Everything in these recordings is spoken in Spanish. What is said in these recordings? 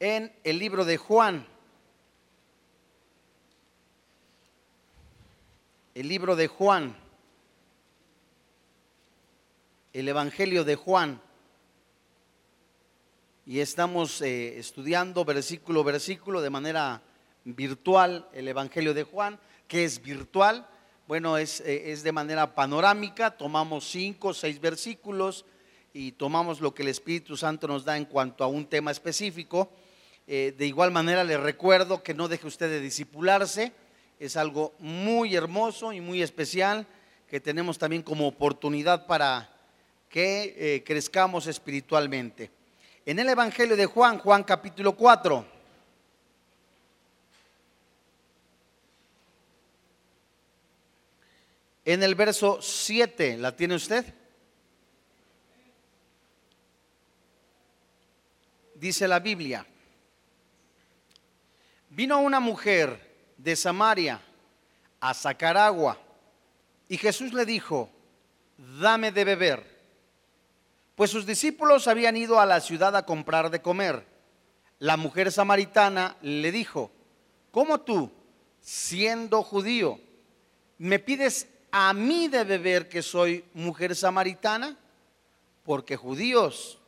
en el libro de Juan. El libro de Juan. El Evangelio de Juan. Y estamos eh, estudiando versículo versículo de manera virtual el Evangelio de Juan, que es virtual. Bueno, es, eh, es de manera panorámica. Tomamos cinco seis versículos y tomamos lo que el Espíritu Santo nos da en cuanto a un tema específico. Eh, de igual manera le recuerdo que no deje usted de disipularse. Es algo muy hermoso y muy especial que tenemos también como oportunidad para que eh, crezcamos espiritualmente. En el Evangelio de Juan, Juan capítulo 4. En el verso 7, ¿la tiene usted? dice la Biblia, vino una mujer de Samaria a sacar agua y Jesús le dijo, dame de beber, pues sus discípulos habían ido a la ciudad a comprar de comer. La mujer samaritana le dijo, ¿cómo tú, siendo judío, me pides a mí de beber que soy mujer samaritana? Porque judíos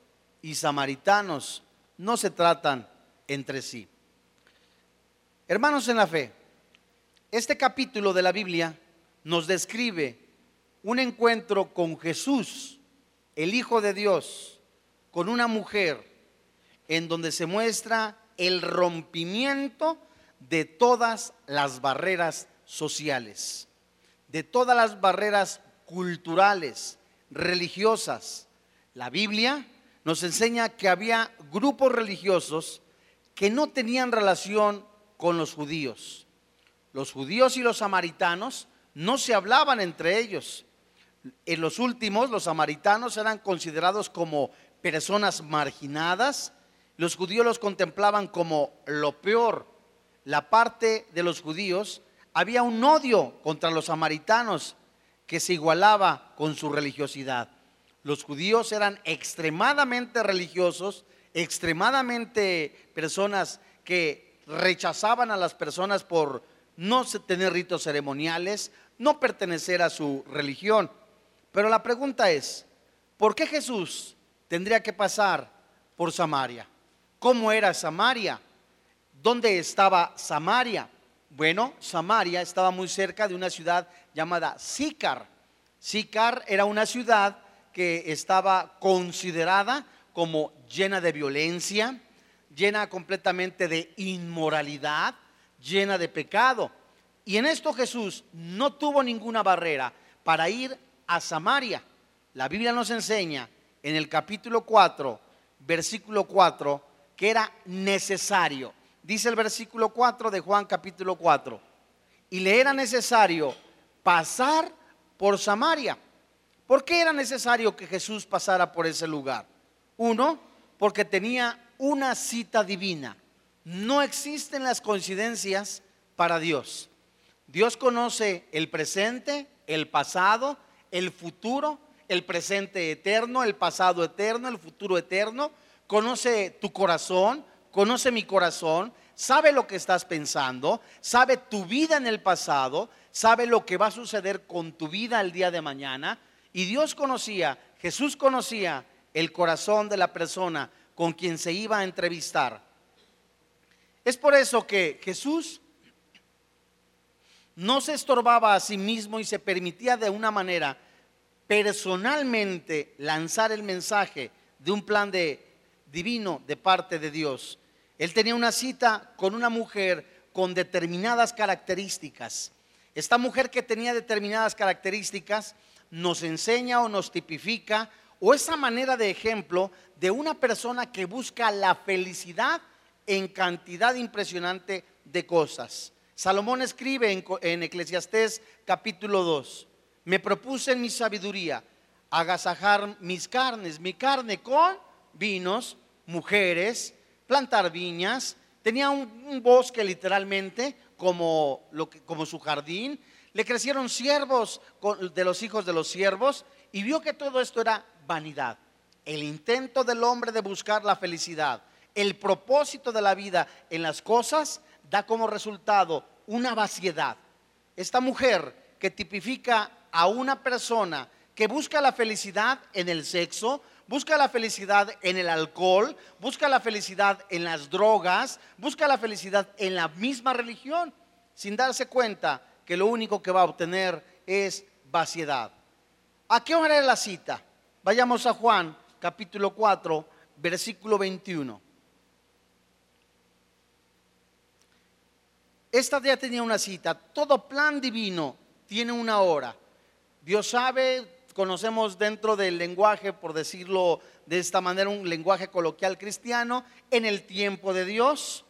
y samaritanos no se tratan entre sí. Hermanos en la fe, este capítulo de la Biblia nos describe un encuentro con Jesús, el Hijo de Dios, con una mujer, en donde se muestra el rompimiento de todas las barreras sociales, de todas las barreras culturales, religiosas. La Biblia nos enseña que había grupos religiosos que no tenían relación con los judíos. Los judíos y los samaritanos no se hablaban entre ellos. En los últimos, los samaritanos eran considerados como personas marginadas. Los judíos los contemplaban como lo peor. La parte de los judíos había un odio contra los samaritanos que se igualaba con su religiosidad. Los judíos eran extremadamente religiosos, extremadamente personas que rechazaban a las personas por no tener ritos ceremoniales, no pertenecer a su religión. Pero la pregunta es, ¿por qué Jesús tendría que pasar por Samaria? ¿Cómo era Samaria? ¿Dónde estaba Samaria? Bueno, Samaria estaba muy cerca de una ciudad llamada Sicar. Sicar era una ciudad que estaba considerada como llena de violencia, llena completamente de inmoralidad, llena de pecado. Y en esto Jesús no tuvo ninguna barrera para ir a Samaria. La Biblia nos enseña en el capítulo 4, versículo 4, que era necesario. Dice el versículo 4 de Juan capítulo 4. Y le era necesario pasar por Samaria. ¿Por qué era necesario que Jesús pasara por ese lugar? Uno, porque tenía una cita divina. No existen las coincidencias para Dios. Dios conoce el presente, el pasado, el futuro, el presente eterno, el pasado eterno, el futuro eterno. Conoce tu corazón, conoce mi corazón, sabe lo que estás pensando, sabe tu vida en el pasado, sabe lo que va a suceder con tu vida el día de mañana y Dios conocía, Jesús conocía el corazón de la persona con quien se iba a entrevistar. Es por eso que Jesús no se estorbaba a sí mismo y se permitía de una manera personalmente lanzar el mensaje de un plan de, divino de parte de Dios. Él tenía una cita con una mujer con determinadas características. Esta mujer que tenía determinadas características nos enseña o nos tipifica o esa manera de ejemplo de una persona que busca la felicidad en cantidad impresionante de cosas. Salomón escribe en, en Eclesiastés capítulo 2, me propuse en mi sabiduría agasajar mis carnes, mi carne con vinos, mujeres, plantar viñas, tenía un, bosque literalmente como, su jardín, le crecieron siervos de los hijos de los siervos y vio que todo esto era vanidad. El intento del hombre de buscar la felicidad el propósito de la vida en las cosas, da como resultado una vaciedad. Esta mujer que tipifica a una persona que busca la felicidad en el sexo, busca la felicidad en el alcohol, busca la felicidad en las drogas, busca la felicidad en la misma religión, sin darse cuenta que lo único que va a obtener es vaciedad. ¿A qué hora era la cita? Vayamos a Juan capítulo 4, versículo 21. Esta ya tenía una cita. Todo plan divino tiene una hora. Dios sabe, conocemos dentro del lenguaje, por decirlo de esta manera, un lenguaje coloquial cristiano, en el tiempo de Dios,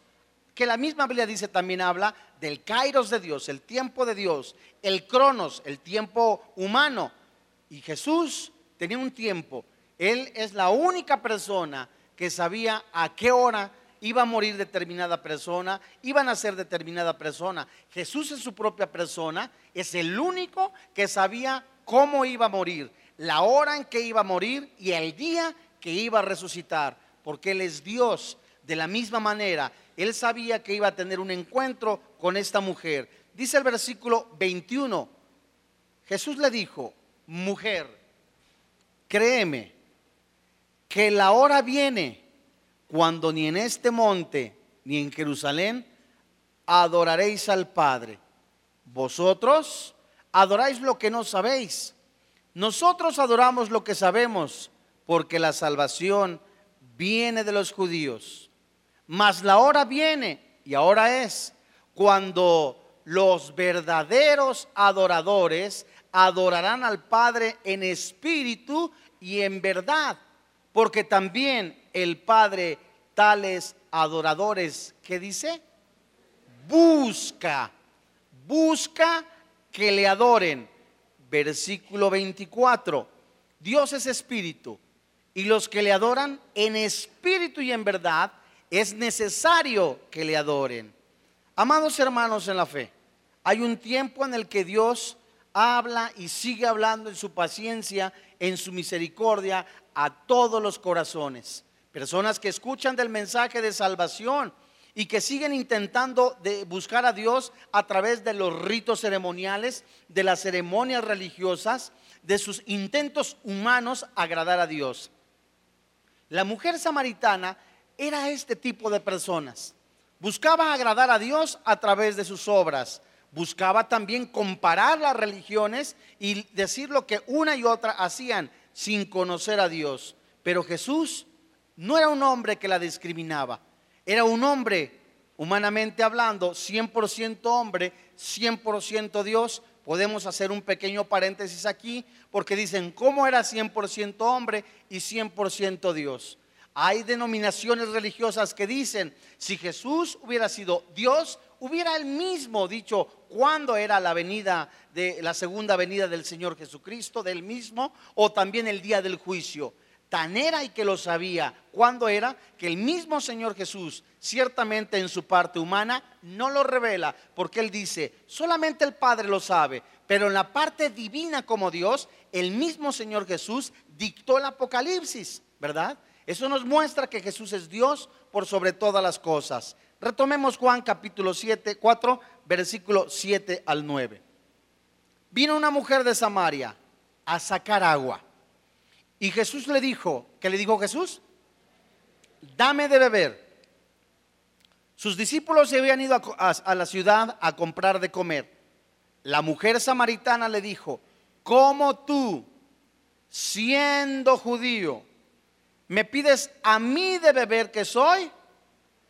que la misma Biblia dice también habla del kairos de Dios, el tiempo de Dios, el cronos, el tiempo humano. Y Jesús tenía un tiempo. Él es la única persona que sabía a qué hora iba a morir determinada persona, iban a ser determinada persona. Jesús es su propia persona, es el único que sabía cómo iba a morir, la hora en que iba a morir y el día que iba a resucitar, porque Él es Dios. De la misma manera, Él sabía que iba a tener un encuentro con esta mujer. Dice el versículo 21, Jesús le dijo, mujer, créeme que la hora viene cuando ni en este monte ni en Jerusalén adoraréis al Padre. Vosotros adoráis lo que no sabéis. Nosotros adoramos lo que sabemos, porque la salvación viene de los judíos. Mas la hora viene, y ahora es, cuando los verdaderos adoradores adorarán al Padre en espíritu y en verdad, porque también el Padre tales adoradores, ¿qué dice? Busca, busca que le adoren. Versículo 24. Dios es espíritu y los que le adoran en espíritu y en verdad es necesario que le adoren. Amados hermanos en la fe, hay un tiempo en el que Dios habla y sigue hablando en su paciencia, en su misericordia a todos los corazones. Personas que escuchan del mensaje de salvación y que siguen intentando de buscar a Dios a través de los ritos ceremoniales, de las ceremonias religiosas, de sus intentos humanos agradar a Dios. La mujer samaritana era este tipo de personas. Buscaba agradar a Dios a través de sus obras. Buscaba también comparar las religiones y decir lo que una y otra hacían sin conocer a Dios. Pero Jesús no era un hombre que la discriminaba. Era un hombre, humanamente hablando, 100% hombre, 100% Dios. Podemos hacer un pequeño paréntesis aquí porque dicen, ¿cómo era 100% hombre y 100% Dios? Hay denominaciones religiosas que dicen, si Jesús hubiera sido Dios, hubiera él mismo dicho cuándo era la venida de la segunda venida del Señor Jesucristo, del mismo, o también el día del juicio. Tan era y que lo sabía cuándo era que el mismo Señor Jesús, ciertamente en su parte humana, no lo revela, porque Él dice, solamente el Padre lo sabe, pero en la parte divina como Dios, el mismo Señor Jesús dictó el Apocalipsis, ¿verdad? Eso nos muestra que Jesús es Dios por sobre todas las cosas. Retomemos Juan capítulo 7, 4, versículo 7 al 9. Vino una mujer de Samaria a sacar agua. Y Jesús le dijo, ¿qué le dijo Jesús? Dame de beber. Sus discípulos se habían ido a, la ciudad a comprar de comer. La mujer samaritana le dijo, ¿cómo tú, siendo judío, me pides a mí de beber que soy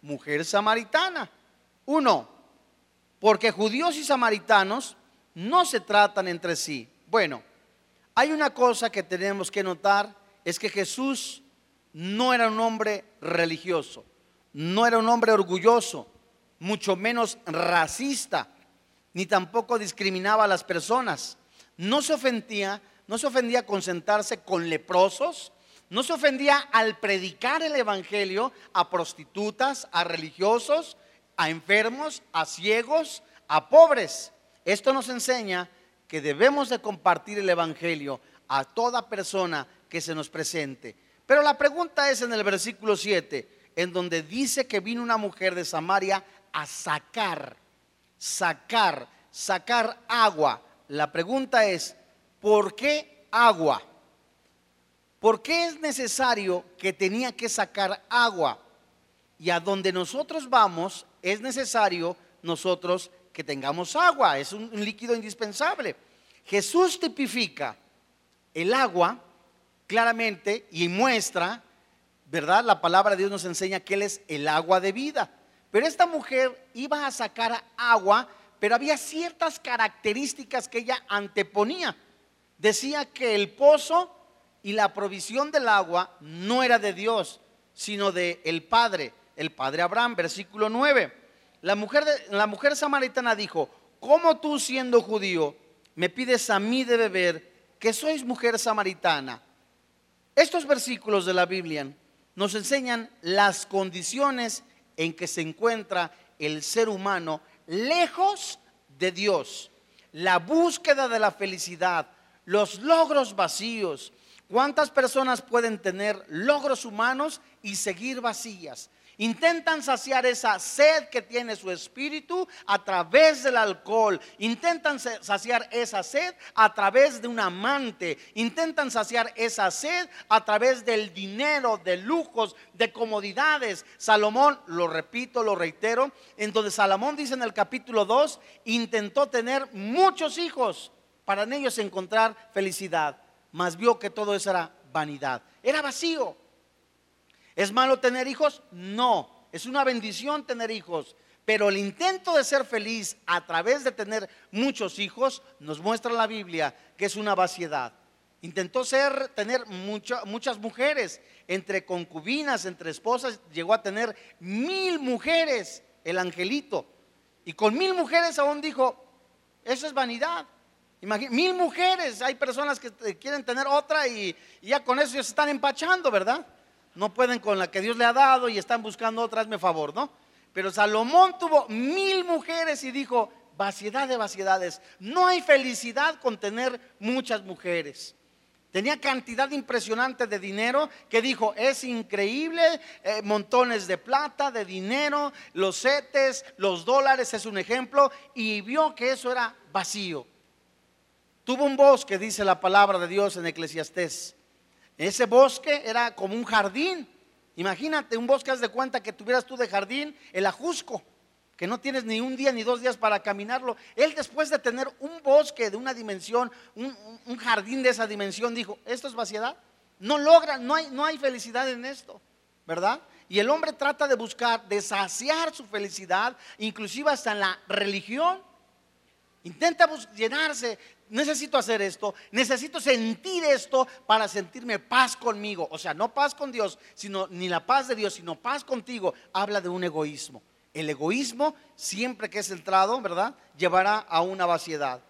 mujer samaritana? Uno, porque judíos y samaritanos no se tratan entre sí. Bueno, hay una cosa que tenemos que notar, es que Jesús no era un hombre religioso, no era un hombre orgulloso, mucho menos racista, ni tampoco discriminaba a las personas. No se ofendía, no se ofendía con sentarse con leprosos, no se ofendía al predicar el evangelio a prostitutas, a religiosos, a enfermos, a ciegos, a pobres. Esto nos enseña que debemos de compartir el Evangelio a toda persona que se nos presente. Pero la pregunta es en el versículo 7, en donde dice que vino una mujer de Samaria a sacar, sacar, sacar agua. La pregunta es, ¿por qué agua? ¿Por qué es necesario que tenía que sacar agua? Y a donde nosotros vamos es necesario nosotros que tengamos agua, es un, líquido indispensable. Jesús tipifica el agua claramente y muestra, ¿verdad? La palabra de Dios nos enseña que Él es el agua de vida. Pero esta mujer iba a sacar agua, pero había ciertas características que ella anteponía. Decía que el pozo y la provisión del agua no era de Dios, sino de el Padre, el Padre Abraham, versículo 9. La mujer, la mujer samaritana dijo, ¿cómo tú siendo judío me pides a mí de beber que sois mujer samaritana? Estos versículos de la Biblia nos enseñan las condiciones en que se encuentra el ser humano lejos de Dios. La búsqueda de la felicidad, los logros vacíos. ¿Cuántas personas pueden tener logros humanos y seguir vacías? Intentan saciar esa sed que tiene su espíritu a través del alcohol. Intentan saciar esa sed a través de un amante. Intentan saciar esa sed a través del dinero, de lujos, de comodidades. Salomón, lo repito, lo reitero, en donde Salomón dice en el capítulo 2, intentó tener muchos hijos para en ellos encontrar felicidad. Mas vio que todo eso era vanidad. Era vacío. ¿Es malo tener hijos? No, es una bendición tener hijos. Pero el intento de ser feliz a través de tener muchos hijos nos muestra la Biblia que es una vaciedad. Intentó ser, tener muchas mujeres, entre concubinas, entre esposas, llegó a tener mil mujeres, el angelito. Y con mil mujeres aún dijo, eso es vanidad. Mil mujeres, hay personas que quieren tener otra y, ya con eso ya se están empachando, ¿verdad? no pueden con la que Dios le ha dado y están buscando otra, hazme favor, ¿no? Pero Salomón tuvo mil mujeres y dijo, vaciedad de vaciedades, no hay felicidad con tener muchas mujeres. Tenía cantidad impresionante de dinero que dijo, es increíble, eh, montones de plata, de dinero, los setes, los dólares es un ejemplo, y vio que eso era vacío. Tuvo un bosque, dice la palabra de Dios en Eclesiastés, ese bosque era como un jardín. Imagínate, un bosque, haz de cuenta que tuvieras tú de jardín el ajusco, que no tienes ni un día ni dos días para caminarlo. Él después de tener un bosque de una dimensión, un, jardín de esa dimensión, dijo, ¿esto es vaciedad? No logra, no hay, no hay felicidad en esto, ¿verdad? Y el hombre trata de buscar, de saciar su felicidad, inclusive hasta en la religión. Intenta llenarse necesito hacer esto, necesito sentir esto para sentirme paz conmigo. O sea, no paz con Dios, sino ni la paz de Dios, sino paz contigo. Habla de un egoísmo. El egoísmo, siempre que es centrado, ¿verdad? Llevará a una vaciedad.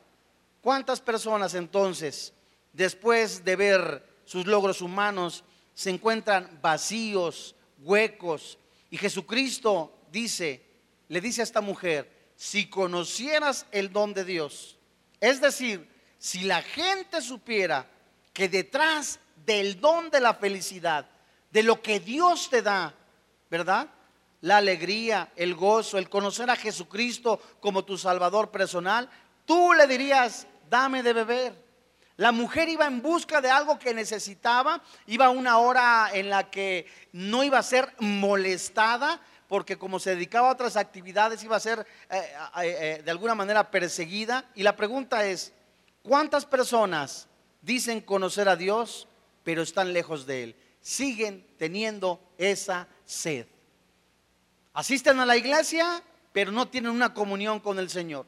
¿Cuántas personas entonces, después de ver sus logros humanos, se encuentran vacíos, huecos? Y Jesucristo dice, le dice a esta mujer, si conocieras el don de Dios, es decir, si la gente supiera que detrás del don de la felicidad, de lo que Dios te da, ¿verdad? La alegría, el gozo, el conocer a Jesucristo como tu Salvador personal, tú le dirías, dame de beber. La mujer iba en busca de algo que necesitaba, iba a una hora en la que no iba a ser molestada, porque como se dedicaba a otras actividades iba a ser eh, eh, eh, de alguna manera perseguida. Y la pregunta es, ¿cuántas personas dicen conocer a Dios, pero están lejos de Él? Siguen teniendo esa sed. Asisten a la iglesia, pero no tienen una comunión con el Señor.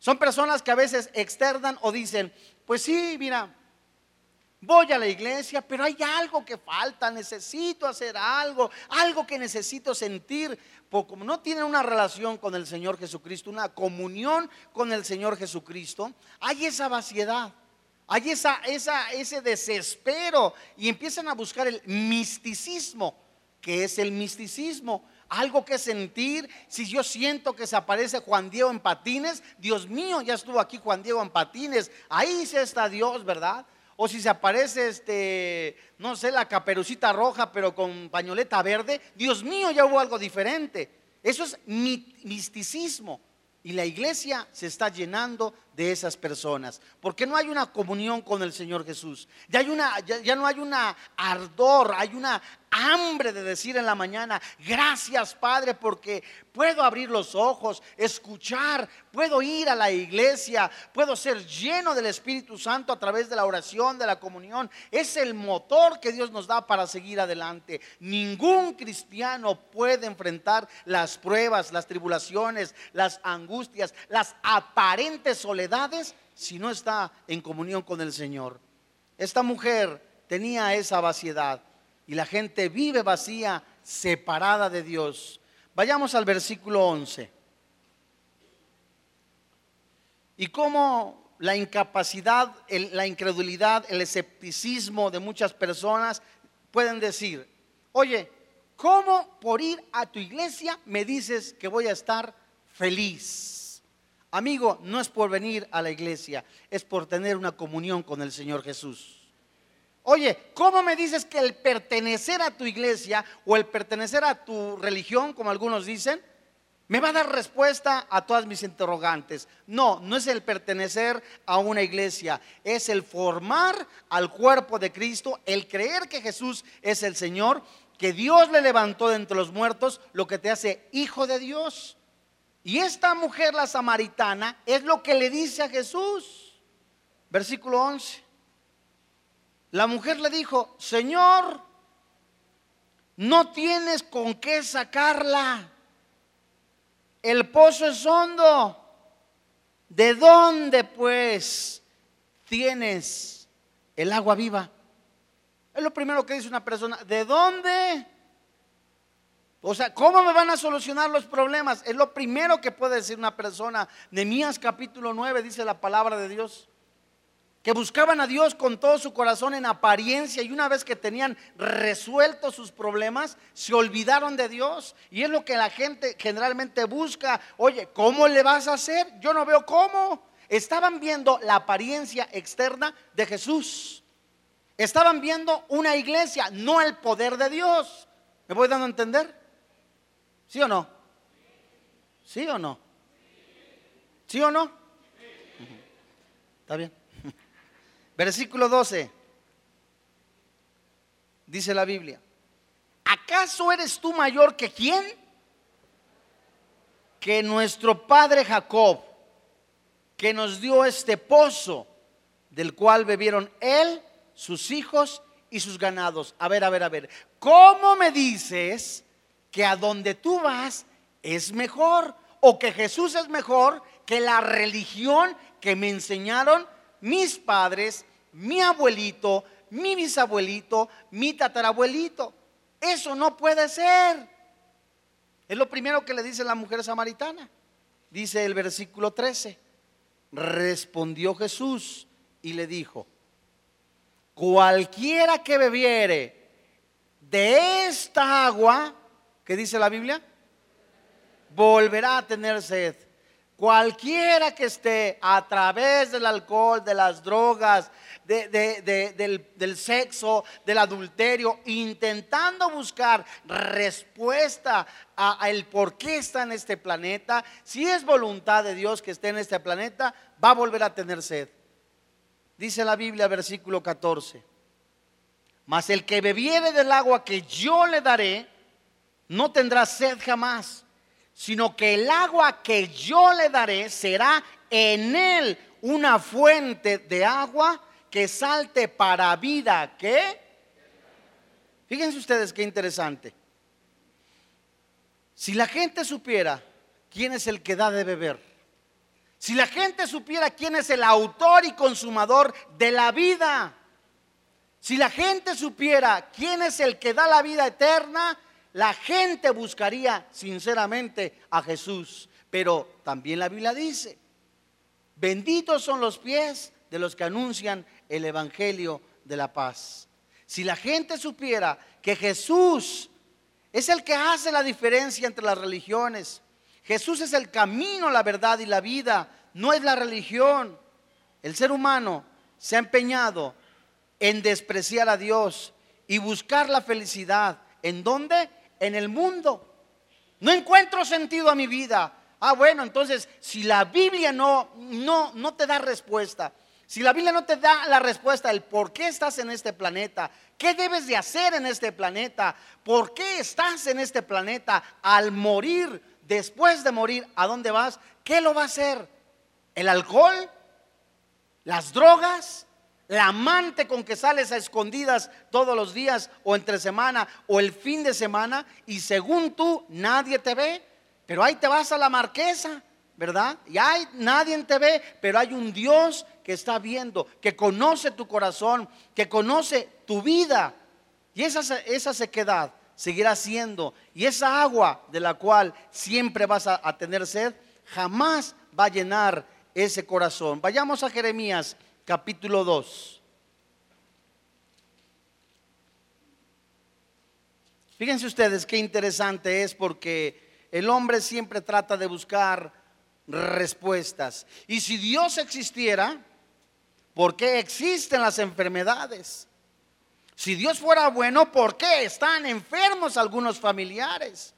Son personas que a veces externan o dicen, pues sí, mira, Voy a la iglesia, pero hay algo que falta, necesito hacer algo, algo que necesito sentir. Porque como no tienen una relación con el Señor Jesucristo, una comunión con el Señor Jesucristo, hay esa vaciedad, hay esa, esa, ese desespero y empiezan a buscar el misticismo. que es el misticismo? Algo que sentir. Si yo siento que se aparece Juan Diego en patines, Dios mío, ya estuvo aquí Juan Diego en patines. Ahí sí está Dios, ¿verdad? O si se aparece este, no sé, la caperucita roja, pero con pañoleta verde, Dios mío, ya hubo algo diferente. Eso es misticismo. Y la iglesia se está llenando de esas personas, porque no hay una comunión con el Señor Jesús. Ya, hay una, ya, no hay una ardor, hay una hambre de decir en la mañana, gracias Padre, porque puedo abrir los ojos, escuchar, puedo ir a la iglesia, puedo ser lleno del Espíritu Santo a través de la oración, de la comunión. Es el motor que Dios nos da para seguir adelante. Ningún cristiano puede enfrentar las pruebas, las tribulaciones, las angustias, las aparentes soledades si no está en comunión con el Señor. Esta mujer tenía esa vaciedad y la gente vive vacía, separada de Dios. Vayamos al versículo 11. Y cómo la incapacidad, la incredulidad, el escepticismo de muchas personas pueden decir, oye, ¿cómo por ir a tu iglesia me dices que voy a estar feliz? Amigo, no es por venir a la iglesia, es por tener una comunión con el Señor Jesús. Oye, ¿cómo me dices que el pertenecer a tu iglesia o el pertenecer a tu religión, como algunos dicen, me va a dar respuesta a todas mis interrogantes? No, no es el pertenecer a una iglesia, es el formar al cuerpo de Cristo, el creer que Jesús es el Señor, que Dios le levantó de entre los muertos, lo que te hace hijo de Dios. Y esta mujer, la samaritana, es lo que le dice a Jesús. Versículo 11. La mujer le dijo, Señor, no tienes con qué sacarla. El pozo es hondo. ¿De dónde pues tienes el agua viva? Es lo primero que dice una persona. ¿De dónde? O sea, ¿cómo me van a solucionar los problemas? Es lo primero que puede decir una persona. Nemías capítulo 9 dice la palabra de Dios que buscaban a Dios con todo su corazón en apariencia y una vez que tenían resueltos sus problemas, se olvidaron de Dios. Y es lo que la gente generalmente busca. Oye, ¿cómo le vas a hacer? Yo no veo cómo. Estaban viendo la apariencia externa de Jesús. Estaban viendo una iglesia, no el poder de Dios. ¿Me voy dando a entender? ¿Sí o no? ¿Sí o no? ¿Sí o no? ¿Está bien? Versículo 12. Dice la Biblia. ¿Acaso eres tú mayor que quién? Que nuestro padre Jacob, que nos dio este pozo, del cual bebieron él, sus hijos y sus ganados. A ver, a ver, a ver. ¿Cómo me dices que a donde tú vas es mejor? O que Jesús es mejor que la religión que me enseñaron mis padres mi abuelito, mi bisabuelito, mi tatarabuelito. Eso no puede ser. Es lo primero que le dice la mujer samaritana. Dice el versículo 13. Respondió Jesús y le dijo, cualquiera que bebiere de esta agua, que dice la Biblia, volverá a tener sed. Cualquiera que esté a través del alcohol, de las drogas, del, sexo, del adulterio, intentando buscar respuesta a, el por qué está en este planeta, si es voluntad de Dios que esté en este planeta, va a volver a tener sed. Dice la Biblia, versículo 14. Mas el que bebiere del agua que yo le daré, no tendrá sed jamás sino que el agua que yo le daré será en él una fuente de agua que salte para vida. ¿Qué? Fíjense ustedes qué interesante. Si la gente supiera quién es el que da de beber, si la gente supiera quién es el autor y consumador de la vida, si la gente supiera quién es el que da la vida eterna, la gente buscaría sinceramente a Jesús. Pero también la Biblia dice, benditos son los pies de los que anuncian el Evangelio de la paz. Si la gente supiera que Jesús es el que hace la diferencia entre las religiones, Jesús es el camino, la verdad y la vida, no es la religión. El ser humano se ha empeñado en despreciar a Dios y buscar la felicidad. ¿En dónde? En el mundo. No encuentro sentido a mi vida. Ah, bueno, entonces si la Biblia no no no te da respuesta, si la Biblia no te da la respuesta el por qué estás en este planeta, qué debes de hacer en este planeta, por qué estás en este planeta al morir, después de morir, ¿a dónde vas? ¿Qué lo va a hacer? ¿El alcohol? ¿Las drogas? La amante con que sales a escondidas todos los días o entre semana o el fin de semana y según tú nadie te ve, pero ahí te vas a la marquesa, ¿verdad? Y hay nadie te ve, pero hay un Dios que está viendo, que conoce tu corazón, que conoce tu vida. Y esa, esa sequedad seguirá siendo, y esa agua de la cual siempre vas a tener sed, jamás va a llenar ese corazón. Vayamos a Jeremías capítulo 2. Fíjense ustedes qué interesante es porque el hombre siempre trata de buscar respuestas. Y si Dios existiera, ¿por qué existen las enfermedades? Si Dios fuera bueno, ¿por qué están enfermos algunos familiares?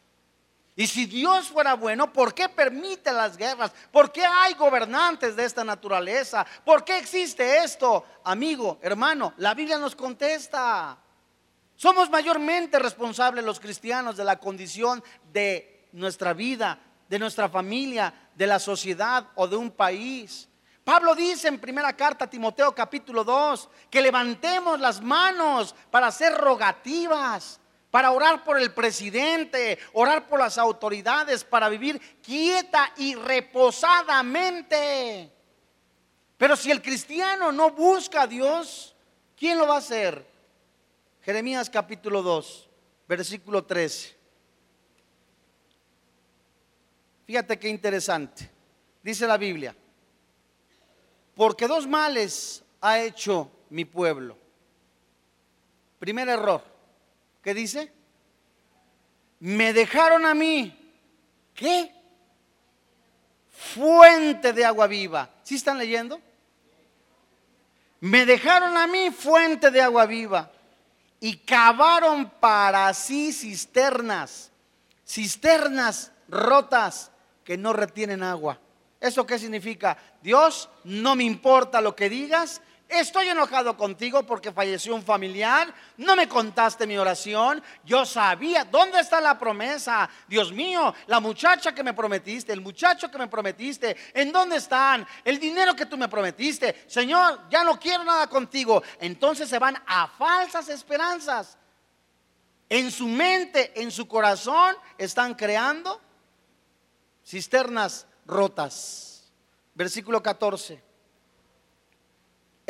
Y si Dios fuera bueno, ¿por qué permite las guerras? ¿Por qué hay gobernantes de esta naturaleza? ¿Por qué existe esto? Amigo, hermano, la Biblia nos contesta. Somos mayormente responsables los cristianos de la condición de nuestra vida, de nuestra familia, de la sociedad o de un país. Pablo dice en primera carta a Timoteo capítulo 2 que levantemos las manos para hacer rogativas para orar por el presidente, orar por las autoridades, para vivir quieta y reposadamente. Pero si el cristiano no busca a Dios, ¿quién lo va a hacer? Jeremías capítulo 2, versículo 13. Fíjate qué interesante. Dice la Biblia, porque dos males ha hecho mi pueblo. Primer error, ¿Qué dice? Me dejaron a mí. ¿Qué? Fuente de agua viva. ¿Sí están leyendo? Me dejaron a mí fuente de agua viva y cavaron para sí cisternas, cisternas rotas que no retienen agua. ¿Eso qué significa? Dios, no me importa lo que digas, Estoy enojado contigo porque falleció un familiar. No me contaste mi oración. Yo sabía. ¿Dónde está la promesa? Dios mío, la muchacha que me prometiste, el muchacho que me prometiste, ¿en dónde están? El dinero que tú me prometiste. Señor, ya no quiero nada contigo. Entonces se van a falsas esperanzas. En su mente, en su corazón, están creando cisternas rotas. Versículo 14.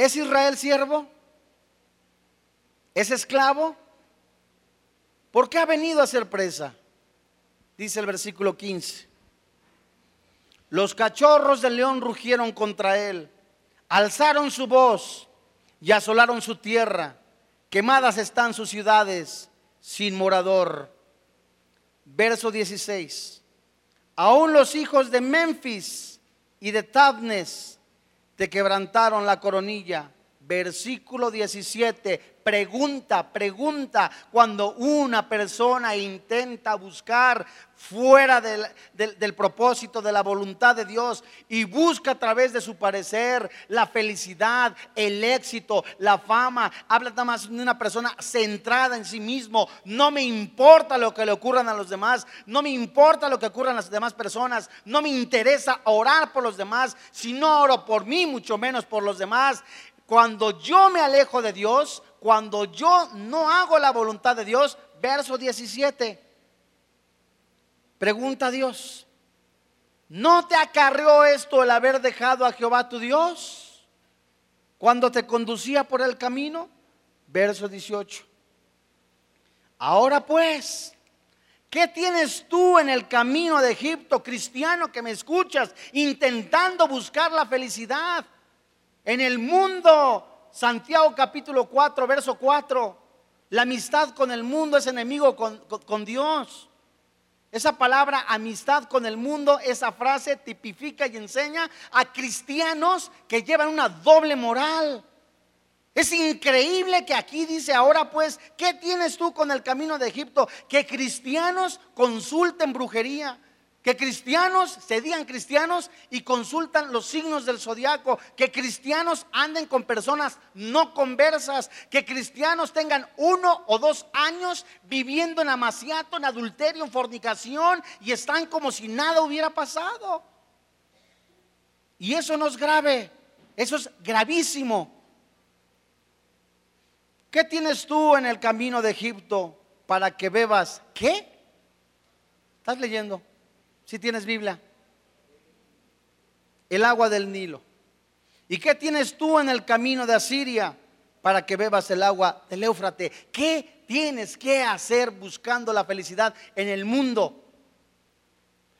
¿Es Israel siervo? ¿Es esclavo? ¿Por qué ha venido a ser presa? Dice el versículo 15. Los cachorros del león rugieron contra él, alzaron su voz y asolaron su tierra. Quemadas están sus ciudades sin morador. Verso 16. Aún los hijos de Memphis y de Tabnes te quebrantaron la coronilla. Versículo 17, pregunta, pregunta, cuando una persona intenta buscar fuera del, del, propósito, de la voluntad de Dios y busca a través de su parecer la felicidad, el éxito, la fama, habla nada más de una persona centrada en sí mismo, no me importa lo que le ocurran a los demás, no me importa lo que ocurran a las demás personas, no me interesa orar por los demás, si no oro por mí, mucho menos por los demás. Cuando yo me alejo de Dios, cuando yo no hago la voluntad de Dios, verso 17, pregunta a Dios, ¿no te acarreó esto el haber dejado a Jehová tu Dios cuando te conducía por el camino? Verso 18. Ahora pues, ¿qué tienes tú en el camino de Egipto, cristiano que me escuchas, intentando buscar la felicidad? En el mundo, Santiago capítulo 4, verso 4, la amistad con el mundo es enemigo con, Dios. Esa palabra amistad con el mundo, esa frase tipifica y enseña a cristianos que llevan una doble moral. Es increíble que aquí dice ahora pues, ¿qué tienes tú con el camino de Egipto? Que cristianos consulten brujería, que cristianos se digan cristianos y consultan los signos del zodiaco, que cristianos anden con personas no conversas, que cristianos tengan uno o dos años viviendo en amaciato, en adulterio, en fornicación y están como si nada hubiera pasado. Y eso no es grave, eso es gravísimo. ¿Qué tienes tú en el camino de Egipto para que bebas? ¿Qué? ¿Estás leyendo? Si tienes Biblia. El agua del Nilo. ¿Y qué tienes tú en el camino de Asiria para que bebas el agua del Éufrate? ¿Qué tienes que hacer buscando la felicidad en el mundo?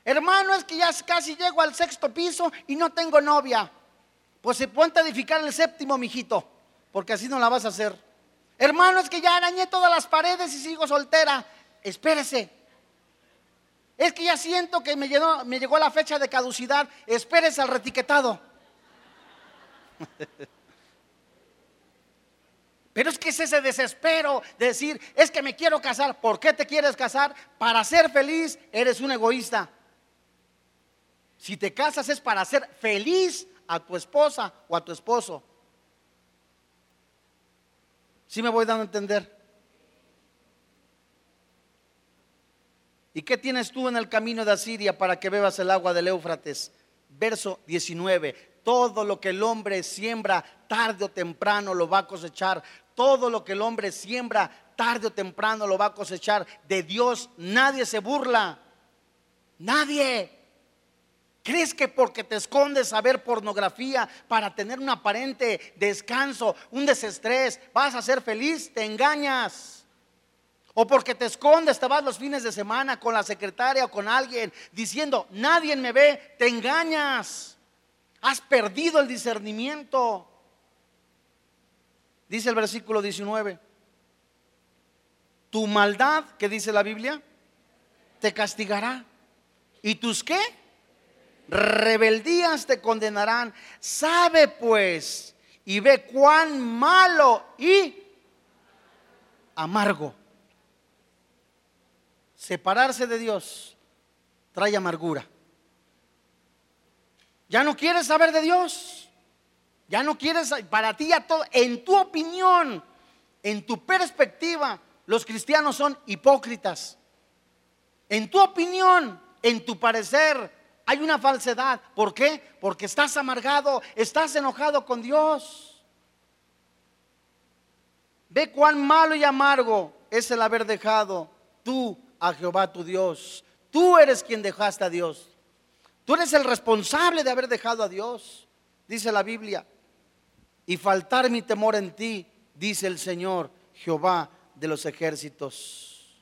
Hermano, es que ya casi llego al sexto piso y no tengo novia. Pues se ponte a edificar el séptimo, mijito, porque así no la vas a hacer. Hermano, es que ya arañé todas las paredes y sigo soltera. Espérese. Es que ya siento que me, llegó, la fecha de caducidad. Espérese al retiquetado. Pero es que es ese desespero de decir, es que me quiero casar. ¿Por qué te quieres casar? Para ser feliz, eres un egoísta. Si te casas es para ser feliz a tu esposa o a tu esposo. ¿Sí me voy dando a entender? ¿Y qué tienes tú en el camino de Asiria para que bebas el agua del Éufrates? Verso 19. Todo lo que el hombre siembra, tarde o temprano lo va a cosechar. Todo lo que el hombre siembra, tarde o temprano lo va a cosechar. De Dios nadie se burla. Nadie. ¿Crees que porque te escondes a ver pornografía para tener un aparente descanso, un desestrés, vas a ser feliz? Te engañas. O porque te escondes, te vas los fines de semana con la secretaria o con alguien diciendo, nadie me ve, te engañas. Has perdido el discernimiento. Dice el versículo 19. Tu maldad, que dice la Biblia, te castigará. ¿Y tus qué? rebeldías te condenarán. Sabe pues y ve cuán malo y amargo. Separarse de Dios trae amargura. Ya no quieres saber de Dios. Ya no quieres, para ti, a todo, en tu opinión, en tu perspectiva, los cristianos son hipócritas. En tu opinión, en tu parecer, hay una falsedad. ¿Por qué? Porque estás amargado, estás enojado con Dios. Ve cuán malo y amargo es el haber dejado tú a Jehová tu Dios. Tú eres quien dejaste a Dios. Tú eres el responsable de haber dejado a Dios, dice la Biblia. Y faltar mi temor en ti, dice el Señor, Jehová de los ejércitos.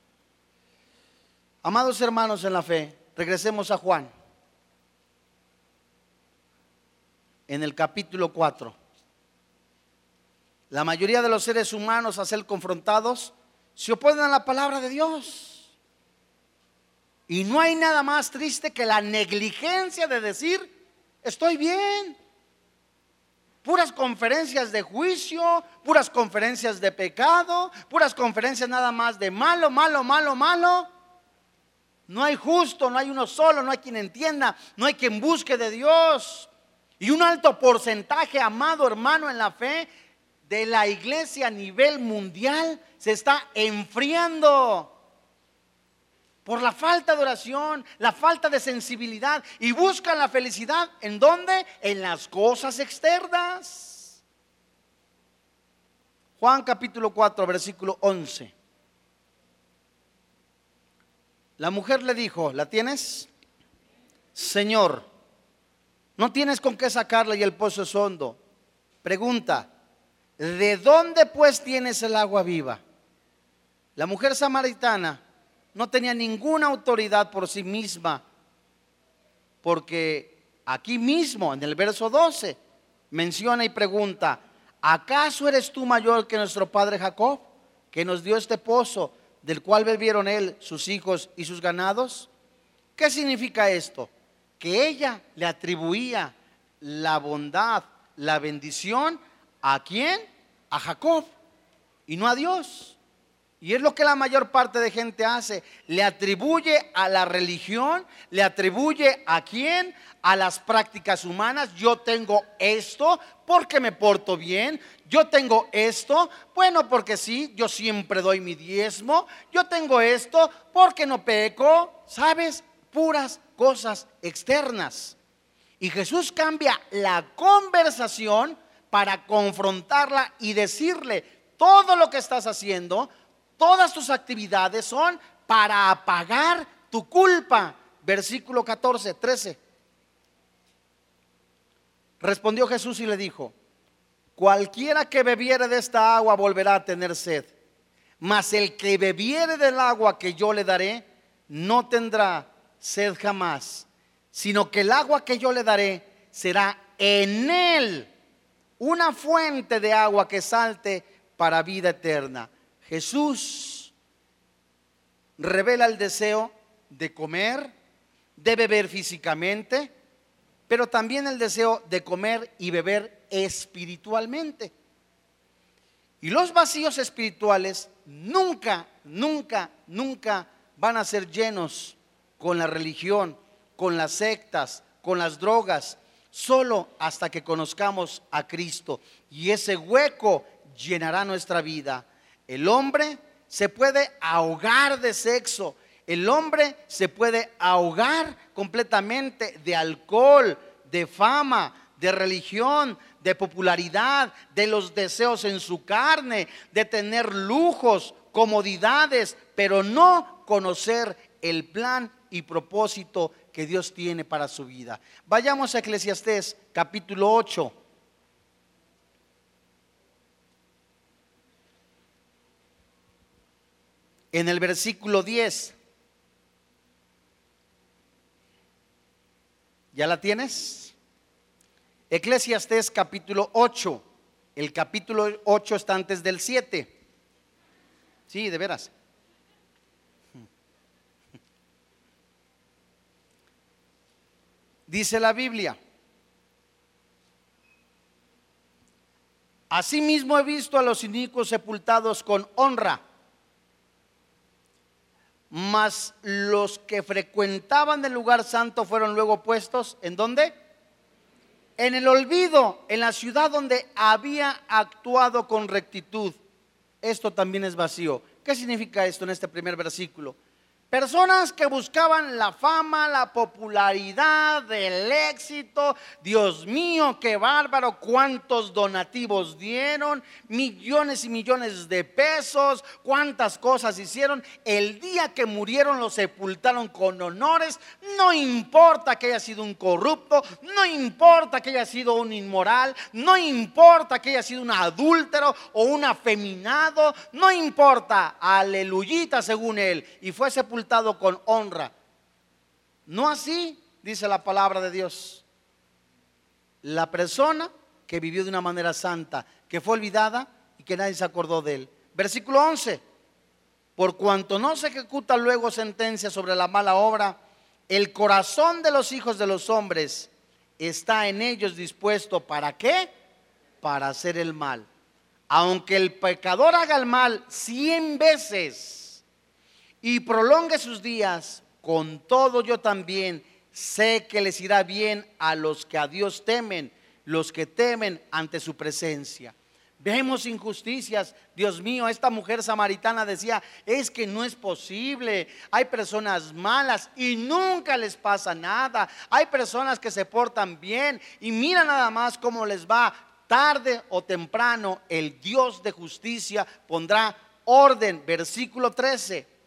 Amados hermanos en la fe, regresemos a Juan. en el capítulo 4. La mayoría de los seres humanos a ser confrontados se oponen a la palabra de Dios. Y no hay nada más triste que la negligencia de decir, estoy bien. Puras conferencias de juicio, puras conferencias de pecado, puras conferencias nada más de malo, malo, malo, malo. No hay justo, no hay uno solo, no hay quien entienda, no hay quien busque de Dios. Y un alto porcentaje, amado hermano en la fe, de la iglesia a nivel mundial se está enfriando por la falta de oración, la falta de sensibilidad y buscan la felicidad en dónde? En las cosas externas. Juan capítulo 4, versículo 11. La mujer le dijo, ¿la tienes? Señor, no tienes con qué sacarla y el pozo es hondo. Pregunta, ¿de dónde pues tienes el agua viva? La mujer samaritana no tenía ninguna autoridad por sí misma, porque aquí mismo, en el verso 12, menciona y pregunta, ¿acaso eres tú mayor que nuestro padre Jacob, que nos dio este pozo, del cual bebieron él, sus hijos y sus ganados? ¿Qué significa esto? que ella le atribuía la bondad, la bendición, ¿a quién? a Jacob y no a Dios. Y es lo que la mayor parte de gente hace. Le atribuye a la religión, le atribuye a quién, a las prácticas humanas. Yo tengo esto porque me porto bien. Yo tengo esto, bueno, porque sí, yo siempre doy mi diezmo. Yo tengo esto porque no peco. ¿Sabes? Puras cosas externas. Y Jesús cambia la conversación para confrontarla y decirle, todo lo que estás haciendo, todas tus actividades son para apagar tu culpa. Versículo 14, 13. Respondió Jesús y le dijo, cualquiera que bebiere de esta agua volverá a tener sed, mas el que bebiere del agua que yo le daré no tendrá sed jamás, sino que el agua que yo le daré será en él una fuente de agua que salte para vida eterna. Jesús revela el deseo de comer, de beber físicamente, pero también el deseo de comer y beber espiritualmente. Y los vacíos espirituales nunca, nunca, nunca van a ser llenos con la religión, con las sectas, con las drogas, solo hasta que conozcamos a Cristo. Y ese hueco llenará nuestra vida. El hombre se puede ahogar de sexo, el hombre se puede ahogar completamente de alcohol, de fama, de religión, de popularidad, de los deseos en su carne, de tener lujos, comodidades, pero no conocer el plan y propósito que Dios tiene para su vida. Vayamos a Eclesiastés capítulo 8. En el versículo 10. ¿Ya la tienes? Eclesiastés capítulo 8. El capítulo 8 está antes del 7. Sí, de veras. Dice la Biblia. Asimismo he visto a los inicuos sepultados con honra, mas los que frecuentaban el lugar santo fueron luego puestos, ¿en dónde? En el olvido, en la ciudad donde había actuado con rectitud. Esto también es vacío. ¿Qué significa esto en este primer versículo? Personas que buscaban la fama, la popularidad, el éxito. Dios mío, qué bárbaro, cuántos donativos dieron, millones y millones de pesos, cuántas cosas hicieron. El día que murieron los sepultaron con honores. No importa que haya sido un corrupto, no importa que haya sido un inmoral, no importa que haya sido un adúltero o un afeminado, no importa, aleluyita según él. Y fue sepultado con honra. No así, dice la palabra de Dios. La persona que vivió de una manera santa, que fue olvidada y que nadie se acordó de él. Versículo 11. Por cuanto no se ejecuta luego sentencia sobre la mala obra, el corazón de los hijos de los hombres está en ellos dispuesto para qué? Para hacer el mal. Aunque el pecador haga el mal cien veces, y prolongue sus días, con todo yo también sé que les irá bien a los que a Dios temen, los que temen ante su presencia. Vemos injusticias. Dios mío, esta mujer samaritana decía, es que no es posible. Hay personas malas y nunca les pasa nada. Hay personas que se portan bien y mira nada más cómo les va. Tarde o temprano el Dios de justicia pondrá orden. Versículo 13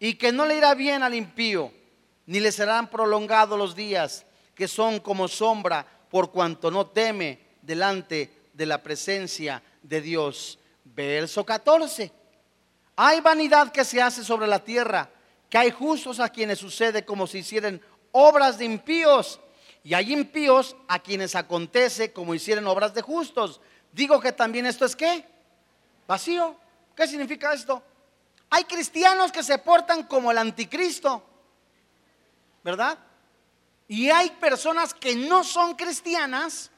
y que no le irá bien al impío, ni le serán prolongados los días, que son como sombra, por cuanto no teme delante de la presencia de Dios. Verso 14. Hay vanidad que se hace sobre la tierra, que hay justos a quienes sucede como si hicieran obras de impíos, y hay impíos a quienes acontece como hicieran obras de justos. Digo que también esto es qué? Vacío. ¿Qué significa esto? Hay cristianos que se portan como el anticristo, ¿verdad? Y hay personas que no son cristianas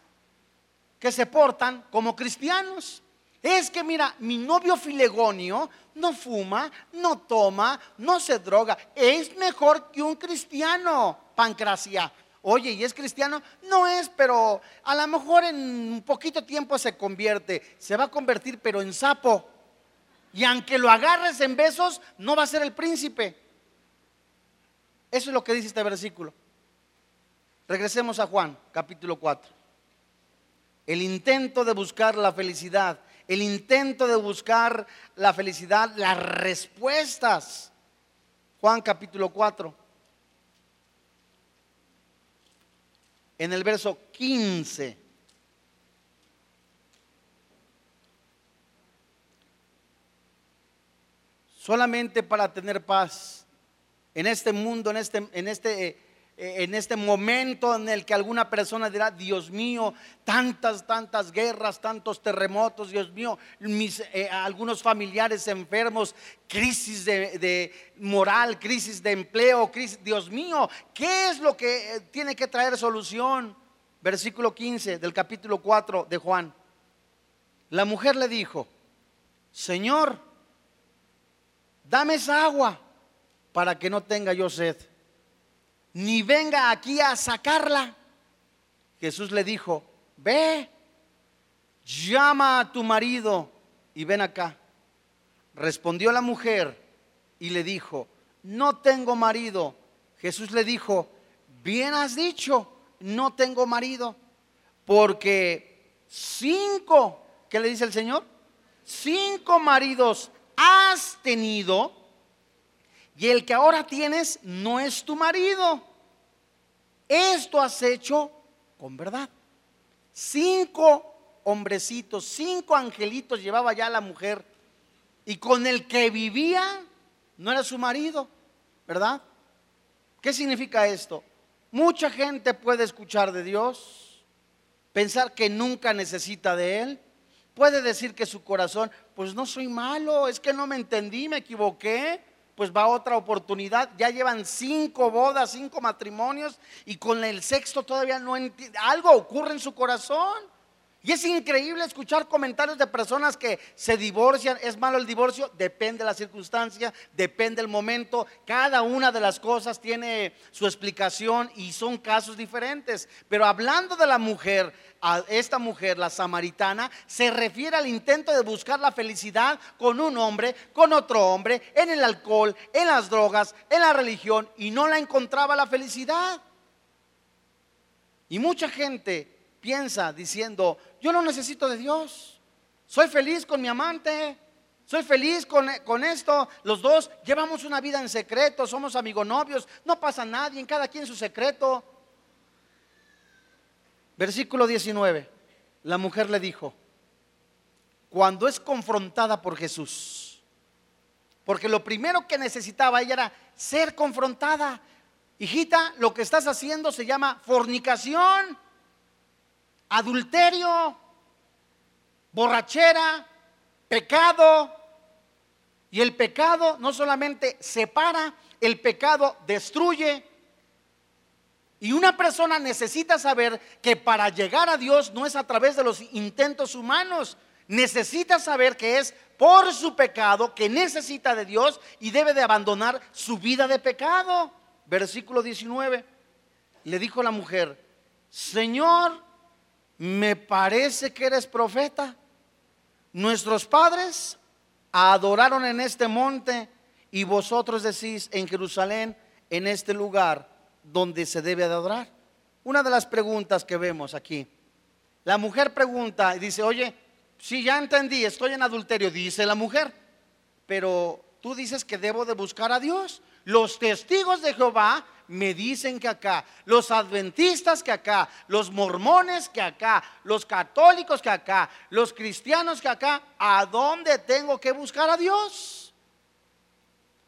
que se portan como cristianos. Es que mira, mi novio Filegonio no fuma, no toma, no se droga. Es mejor que un cristiano, Pancracia. Oye, ¿y es cristiano? No es, pero a lo mejor en un poquito tiempo se convierte. Se va a convertir, pero en sapo. Y aunque lo agarres en besos, no va a ser el príncipe. Eso es lo que dice este versículo. Regresemos a Juan, capítulo 4. El intento de buscar la felicidad el intento de buscar la felicidad, las respuestas. Juan capítulo 4. En el verso 15. Solamente para tener paz en este mundo, en este, en este eh, en este momento en el que alguna persona dirá, Dios mío, tantas, tantas guerras, tantos terremotos, Dios mío, eh, algunos familiares enfermos, crisis de, moral, crisis de empleo, crisis, Dios mío, ¿qué es lo que eh, tiene que traer solución? Versículo 15 del capítulo 4 de Juan. La mujer le dijo, Señor, dame esa agua para que no tenga yo sed ni venga aquí a sacarla. Jesús le dijo, ve, llama a tu marido y ven acá. Respondió la mujer y le dijo, no tengo marido. Jesús le dijo, bien has dicho, no tengo marido, porque cinco, ¿qué le dice el Señor? Cinco maridos has tenido y el que ahora tienes no es tu marido. Esto has hecho con verdad. Cinco hombrecitos, cinco angelitos llevaba ya la mujer y con el que vivía no era su marido, ¿verdad? ¿Qué significa esto? Mucha gente puede escuchar de Dios, pensar que nunca necesita de Él, puede decir que su corazón, pues no soy malo, es que no me entendí, me equivoqué, pues va otra oportunidad. Ya llevan cinco bodas, cinco matrimonios y con el sexto todavía no entiende. Algo ocurre en su corazón. Y es increíble escuchar comentarios de personas que se divorcian. ¿Es malo el divorcio? Depende de la circunstancia, depende del momento. Cada una de las cosas tiene su explicación y son casos diferentes. Pero hablando de la mujer, esta mujer, la samaritana, se refiere al intento de buscar la felicidad con un hombre, con otro hombre, en el alcohol, en las drogas, en la religión y no la encontraba la felicidad. Y mucha gente piensa diciendo, yo no necesito de Dios, soy feliz con mi amante, soy feliz con, con, esto, los dos llevamos una vida en secreto, somos amigos novios, no pasa nadie, en cada quien su secreto. Versículo 19, la mujer le dijo, cuando es confrontada por Jesús, porque lo primero que necesitaba ella era ser confrontada. Hijita, lo que estás haciendo se llama fornicación adulterio, borrachera, pecado. Y el pecado no solamente separa, el pecado destruye. Y una persona necesita saber que para llegar a Dios no es a través de los intentos humanos. Necesita saber que es por su pecado que necesita de Dios y debe de abandonar su vida de pecado. Versículo 19. Le dijo la mujer, Señor, me parece que eres profeta. Nuestros padres adoraron en este monte y vosotros decís en Jerusalén, en este lugar donde se debe adorar. Una de las preguntas que vemos aquí. La mujer pregunta y dice, oye, si ya entendí, estoy en adulterio, dice la mujer, pero tú dices que debo de buscar a Dios. Los testigos de Jehová me dicen que acá, los adventistas que acá, los mormones que acá, los católicos que acá, los cristianos que acá, ¿a dónde tengo que buscar a Dios?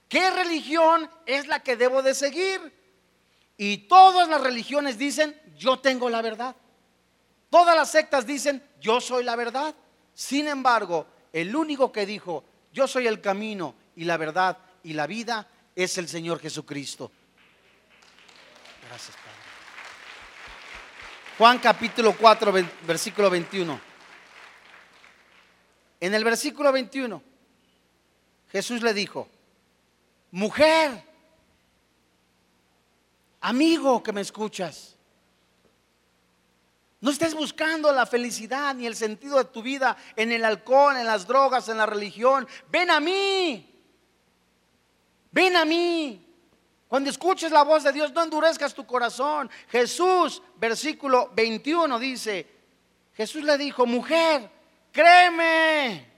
¿Qué religión es la que debo de seguir? Y todas las religiones dicen, yo tengo la verdad. Todas las sectas dicen, yo soy la verdad. Sin embargo, el único que dijo, yo soy el camino y la verdad y la vida, es el Señor Jesucristo. Juan capítulo 4, versículo 21. En el versículo 21, Jesús le dijo, mujer, amigo que me escuchas, no estés buscando la felicidad ni el sentido de tu vida en el alcohol, en las drogas, en la religión. Ven a mí. Ven a mí. Cuando escuches la voz de Dios, no endurezcas tu corazón. Jesús, versículo 21 dice, Jesús le dijo, mujer, créeme,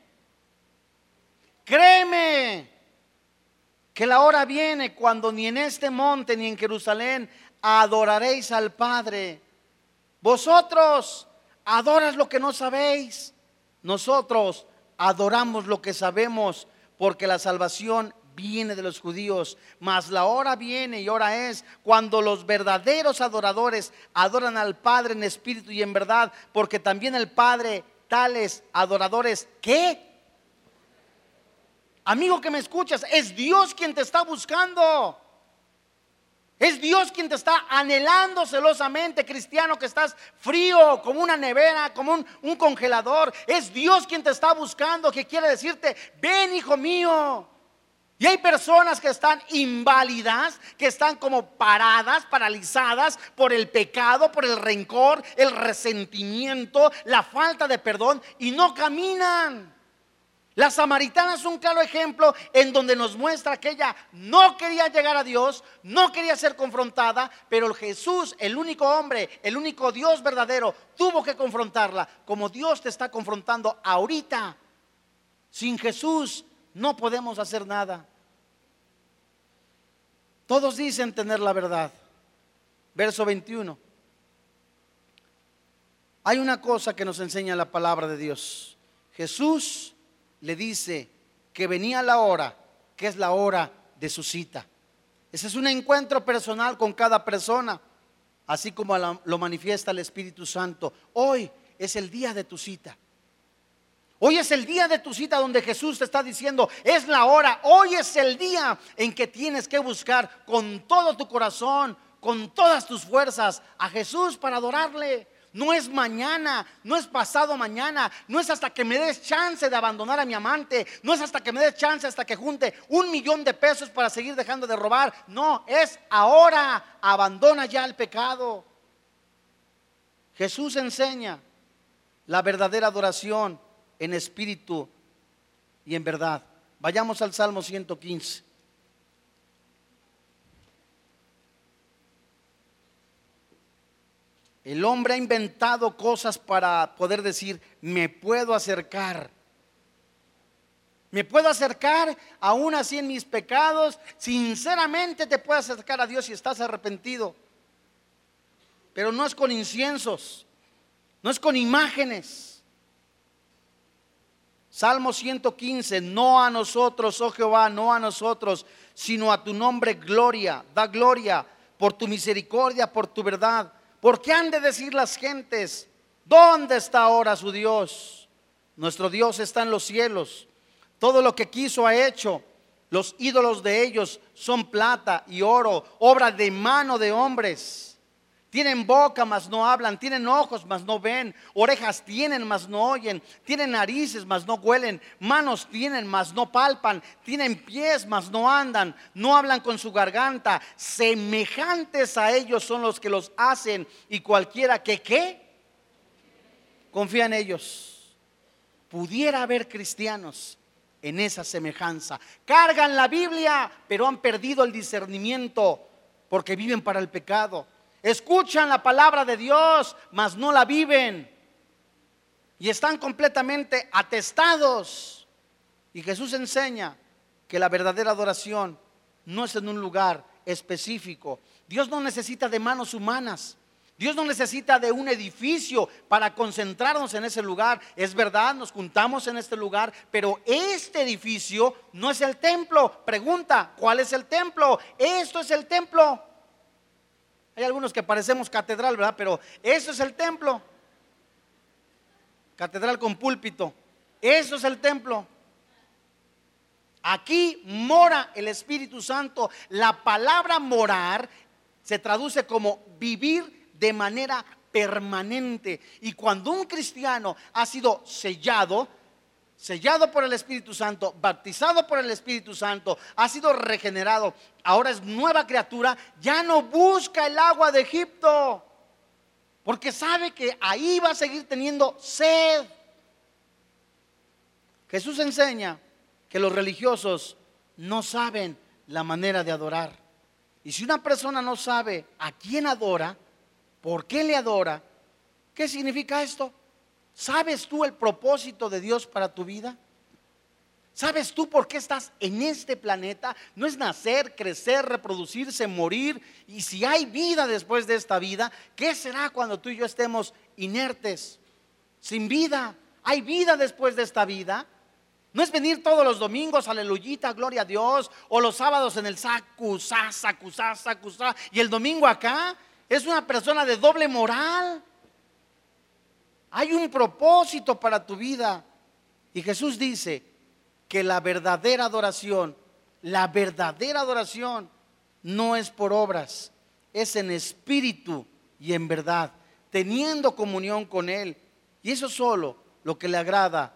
créeme, que la hora viene cuando ni en este monte ni en Jerusalén adoraréis al Padre. Vosotros adoras lo que no sabéis. Nosotros adoramos lo que sabemos porque la salvación viene de los judíos, mas la hora viene y hora es cuando los verdaderos adoradores adoran al Padre en espíritu y en verdad, porque también el Padre tales adoradores ¿qué? Amigo que me escuchas, es Dios quien te está buscando. Es Dios quien te está anhelando celosamente, cristiano, que estás frío como una nevera, como un, congelador. Es Dios quien te está buscando, que quiere decirte, ven hijo mío. Y hay personas que están inválidas, que están como paradas, paralizadas por el pecado, por el rencor, el resentimiento, la falta de perdón y no caminan. La samaritana es un claro ejemplo en donde nos muestra que ella no quería llegar a Dios, no quería ser confrontada, pero Jesús, el único hombre, el único Dios verdadero, tuvo que confrontarla, como Dios te está confrontando ahorita. Sin Jesús no podemos hacer nada. Todos dicen tener la verdad. Verso 21. Hay una cosa que nos enseña la palabra de Dios. Jesús le dice que venía la hora, que es la hora de su cita. Ese es un encuentro personal con cada persona, así como lo manifiesta el Espíritu Santo. Hoy es el día de tu cita. Hoy es el día de tu cita donde Jesús te está diciendo, es la hora, hoy es el día en que tienes que buscar con todo tu corazón, con todas tus fuerzas a Jesús para adorarle. No es mañana, no es pasado mañana, no es hasta que me des chance de abandonar a mi amante, no es hasta que me des chance hasta que junte un millón de pesos para seguir dejando de robar. No, es ahora, abandona ya el pecado. Jesús enseña la verdadera adoración en espíritu y en verdad. Vayamos al Salmo 115. El hombre ha inventado cosas para poder decir, me puedo acercar. Me puedo acercar aún así en mis pecados. Sinceramente te puedo acercar a Dios si estás arrepentido. Pero no es con inciensos, no es con imágenes. Salmo 115, no a nosotros, oh Jehová, no a nosotros, sino a tu nombre gloria, da gloria por tu misericordia, por tu verdad ¿Por qué han de decir las gentes, ¿dónde está ahora su Dios? Nuestro Dios está en los cielos. Todo lo que quiso ha hecho. Los ídolos de ellos son plata y oro, obra de mano de hombres. Tienen boca, mas no hablan. Tienen ojos, mas no ven. Orejas tienen, mas no oyen. Tienen narices, mas no huelen. Manos tienen, mas no palpan. Tienen pies, mas no andan. No hablan con su garganta. Semejantes a ellos son los que los hacen. Y cualquiera que qué, confía en ellos. Pudiera haber cristianos en esa semejanza. Cargan la Biblia, pero han perdido el discernimiento porque viven para el pecado escuchan la palabra de Dios, mas no la viven. Y están completamente atestados. Y Jesús enseña que la verdadera adoración no es en un lugar específico. Dios no necesita de manos humanas. Dios no necesita de un edificio para concentrarnos en ese lugar. Es verdad, nos juntamos en este lugar, pero este edificio no es el templo. Pregunta, ¿cuál es el templo? Esto es el templo. Hay algunos que parecemos catedral, ¿verdad? Pero eso es el templo. Catedral con púlpito. Eso es el templo. Aquí mora el Espíritu Santo. La palabra morar se traduce como vivir de manera permanente. Y cuando un cristiano ha sido sellado, sellado por el Espíritu Santo, bautizado por el Espíritu Santo, ha sido regenerado, ahora es nueva criatura, ya no busca el agua de Egipto, porque sabe que ahí va a seguir teniendo sed. Jesús enseña que los religiosos no saben la manera de adorar. Y si una persona no sabe a quién adora, por qué le adora, ¿qué significa esto? ¿Sabes tú el propósito de Dios para tu vida? ¿Sabes tú por qué estás en este planeta? No es nacer, crecer, reproducirse, morir. Y si hay vida después de esta vida, ¿qué será cuando tú y yo estemos inertes, sin vida? ¿Hay vida después de esta vida? No es venir todos los domingos, aleluyita, gloria a Dios, o los sábados en el sacusá, sacusá, sacusá, y el domingo acá. Es una persona de doble moral. Hay un propósito para tu vida. Y Jesús dice que la verdadera adoración, la verdadera adoración no es por obras, es en espíritu y en verdad, teniendo comunión con Él. Y eso solo lo que le agrada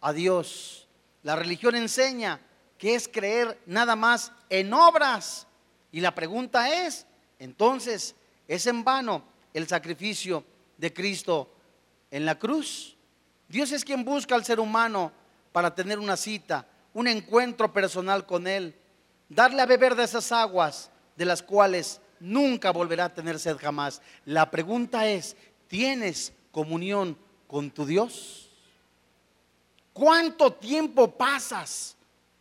a Dios. La religión enseña que es creer nada más en obras. Y la pregunta es, entonces, ¿es en vano el sacrificio de Cristo en la cruz? Dios es quien busca al ser humano para tener una cita, un encuentro personal con Él, darle a beber de esas aguas de las cuales nunca volverá a tener sed jamás. La pregunta es, ¿tienes comunión con tu Dios? ¿Cuánto tiempo pasas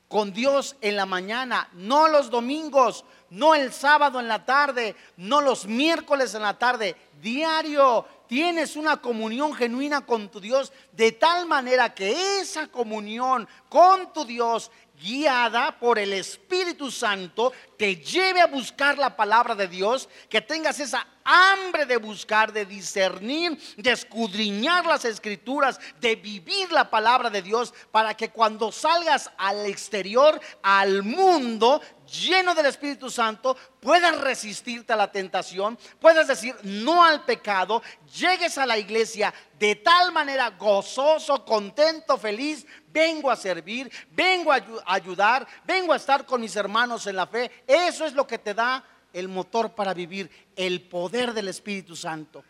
con Dios en la mañana? No los domingos, no el sábado en la tarde, no los miércoles en la tarde, diario. Tienes una comunión genuina con tu Dios de tal manera que esa comunión con tu Dios guiada por el Espíritu Santo, te lleve a buscar la palabra de Dios, que tengas esa hambre de buscar, de discernir, de escudriñar las escrituras, de vivir la palabra de Dios, para que cuando salgas al exterior, al mundo, lleno del Espíritu Santo, puedas resistirte a la tentación, puedas decir no al pecado, llegues a la iglesia de tal manera gozoso, contento, feliz, vengo a servir, vengo a ayudar, vengo a estar con mis hermanos en la fe. Eso es lo que te da el motor para vivir, el poder del Espíritu Santo.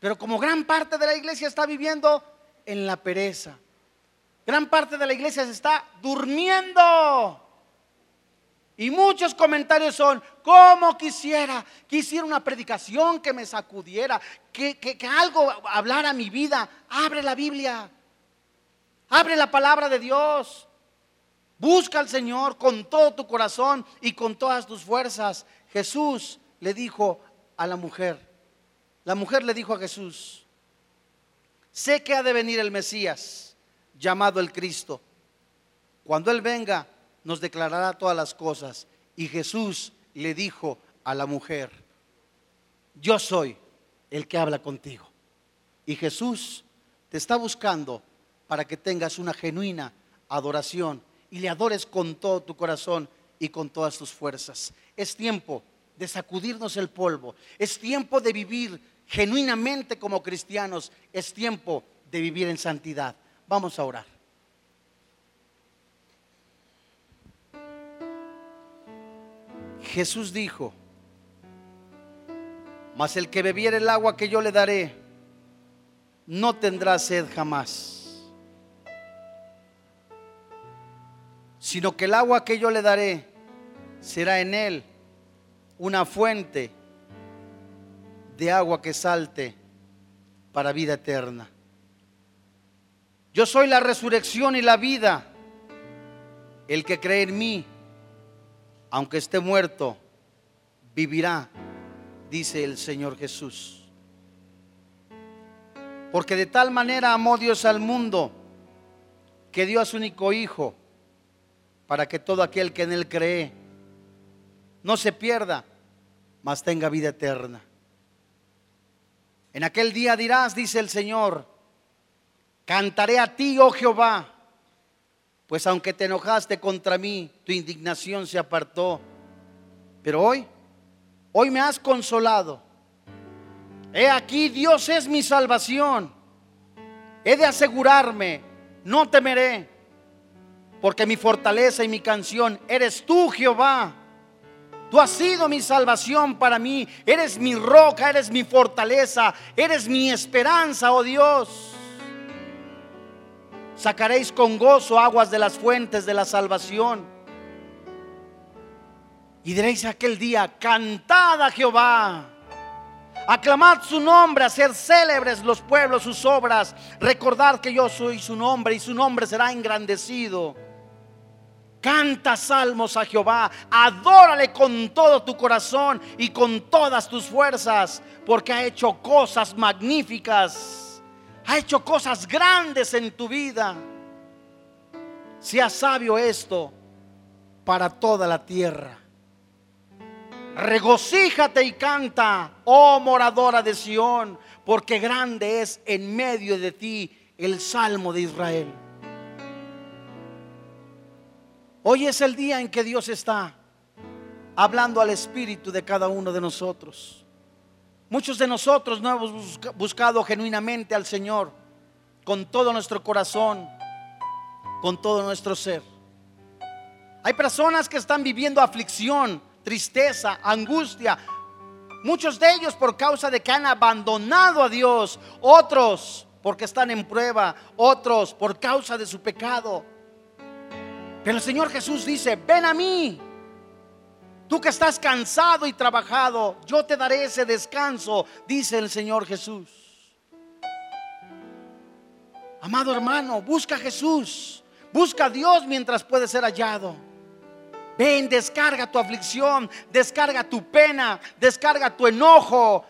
Pero como gran parte de la iglesia está viviendo en la pereza, gran parte de la iglesia se está durmiendo. Y muchos comentarios son, ¿cómo quisiera? Quisiera una predicación que me sacudiera, que, que, algo hablara mi vida. Abre la Biblia, abre la palabra de Dios. Busca al Señor con todo tu corazón y con todas tus fuerzas. Jesús le dijo a la mujer, la mujer le dijo a Jesús, sé que ha de venir el Mesías, llamado el Cristo. Cuando Él venga, nos declarará todas las cosas. Y Jesús le dijo a la mujer, yo soy el que habla contigo. Y Jesús te está buscando para que tengas una genuina adoración y le adores con todo tu corazón y con todas tus fuerzas. Es tiempo de sacudirnos el polvo. Es tiempo de vivir genuinamente como cristianos. Es tiempo de vivir en santidad. Vamos a orar. Jesús dijo, mas el que bebiere el agua que yo le daré, no tendrá sed jamás, sino que el agua que yo le daré será en él una fuente de agua que salte para vida eterna. Yo soy la resurrección y la vida. El que cree en mí, aunque esté muerto, vivirá, dice el Señor Jesús. Porque de tal manera amó Dios al mundo que dio a su único Hijo para que todo aquel que en Él cree no se pierda, mas tenga vida eterna. En aquel día dirás, dice el Señor, cantaré a ti, oh Jehová pues aunque te enojaste contra mí, tu indignación se apartó. Pero hoy, hoy me has consolado. He aquí, Dios es mi salvación. He de asegurarme, no temeré, porque mi fortaleza y mi canción eres tú, Jehová. Tú has sido mi salvación para mí. Eres mi roca, eres mi fortaleza, eres mi esperanza, oh Dios. Sacaréis con gozo aguas de las fuentes de la salvación. Y diréis aquel día, cantad a Jehová. Aclamad su nombre, hacer célebres los pueblos sus obras. Recordad que yo soy su nombre y su nombre será engrandecido. Canta salmos a Jehová, adórale con todo tu corazón y con todas tus fuerzas, porque ha hecho cosas magníficas, ha hecho cosas grandes en tu vida. Sea sabio esto para toda la tierra. Regocíjate y canta, oh moradora de Sión, porque grande es en medio de ti el salmo de Israel. Hoy es el día en que Dios está hablando al espíritu de cada uno de nosotros. Muchos de nosotros no hemos buscado genuinamente al Señor con todo nuestro corazón, con todo nuestro ser. Hay personas que están viviendo aflicción, tristeza, angustia. Muchos de ellos por causa de que han abandonado a Dios. Otros porque están en prueba. Otros por causa de su pecado. Pero el Señor Jesús dice, ven a mí. Tú que estás cansado y trabajado, yo te daré ese descanso, dice el Señor Jesús. Amado hermano, busca a Jesús. Busca a Dios mientras puede ser hallado. Ven, descarga tu aflicción, descarga tu pena, descarga tu enojo.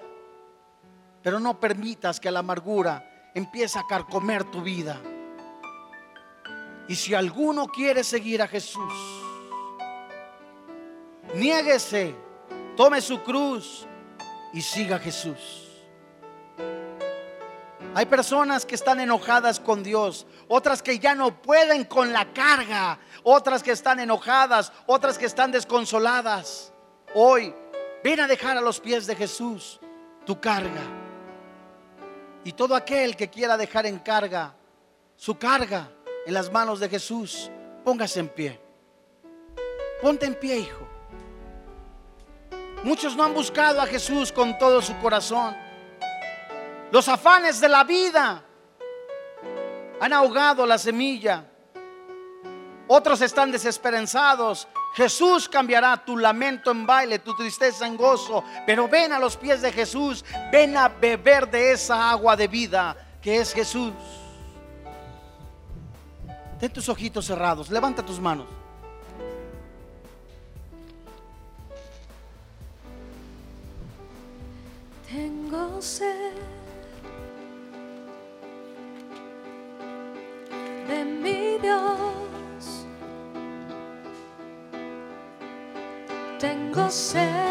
Pero no permitas que la amargura empiece a carcomer tu vida. Y si alguno quiere seguir a Jesús, niéguese, tome su cruz y siga a Jesús. Hay personas que están enojadas con Dios, otras que ya no pueden con la carga, otras que están enojadas, otras que están desconsoladas. Hoy, ven a dejar a los pies de Jesús tu carga. Y todo aquel que quiera dejar en carga su carga, en las manos de Jesús, póngase en pie. Ponte en pie, hijo. Muchos no han buscado a Jesús con todo su corazón. Los afanes de la vida han ahogado la semilla. Otros están desesperanzados. Jesús cambiará tu lamento en baile, tu tristeza en gozo. Pero ven a los pies de Jesús. Ven a beber de esa agua de vida que es Jesús. Ten tus ojitos cerrados. Levanta tus manos. Tengo sed de mi Dios. Tengo sed.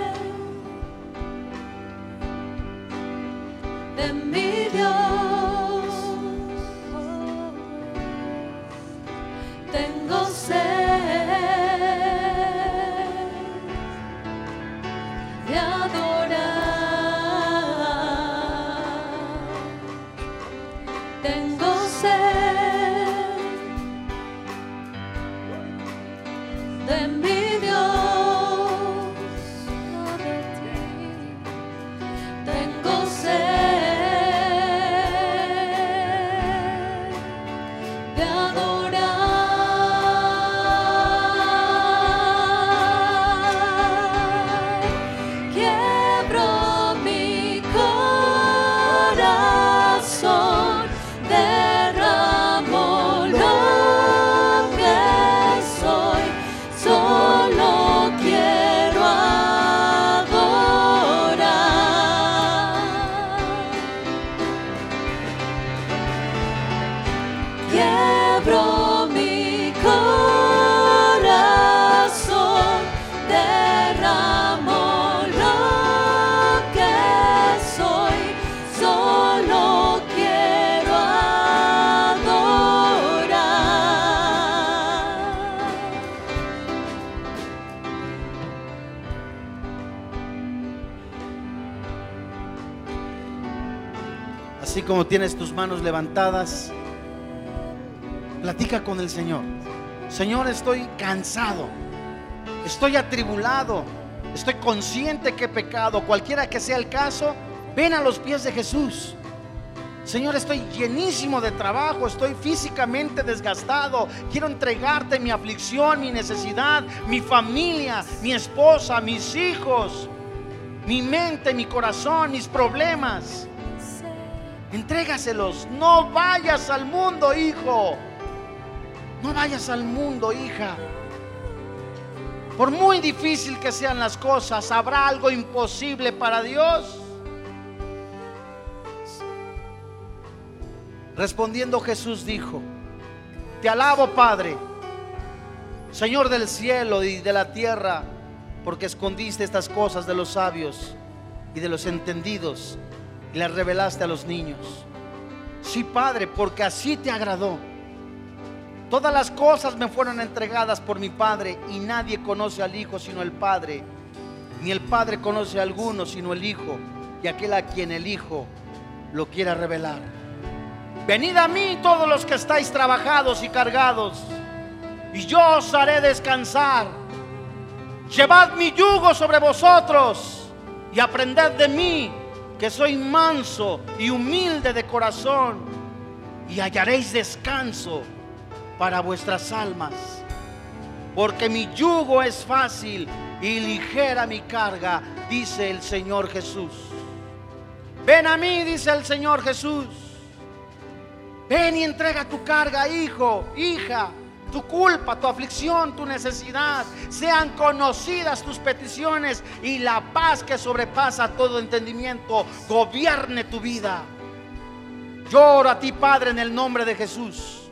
como tienes tus manos levantadas, platica con el Señor. Señor, estoy cansado, estoy atribulado, estoy consciente que he pecado, cualquiera que sea el caso, ven a los pies de Jesús. Señor, estoy llenísimo de trabajo, estoy físicamente desgastado. Quiero entregarte mi aflicción, mi necesidad, mi familia, mi esposa, mis hijos, mi mente, mi corazón, mis problemas. Entrégaselos. No vayas al mundo, hijo. No vayas al mundo, hija. Por muy difícil que sean las cosas, ¿habrá algo imposible para Dios? Respondiendo Jesús dijo, te alabo Padre, Señor del cielo y de la tierra, porque escondiste estas cosas de los sabios y de los entendidos y las revelaste a los niños. Sí, Padre, porque así te agradó. Todas las cosas me fueron entregadas por mi Padre y nadie conoce al Hijo sino el Padre. Ni el Padre conoce a alguno sino el Hijo y aquel a quien el Hijo lo quiera revelar. Venid a mí todos los que estáis trabajados y cargados y yo os haré descansar. Llevad mi yugo sobre vosotros y aprended de mí que soy manso y humilde de corazón y hallaréis descanso para vuestras almas. Porque mi yugo es fácil y ligera mi carga, dice el Señor Jesús. Ven a mí, dice el Señor Jesús. Ven y entrega tu carga, hijo, hija. Tu culpa, tu aflicción, tu necesidad, sean conocidas tus peticiones y la paz que sobrepasa todo entendimiento gobierne tu vida. Lloro a ti, Padre, en el nombre de Jesús,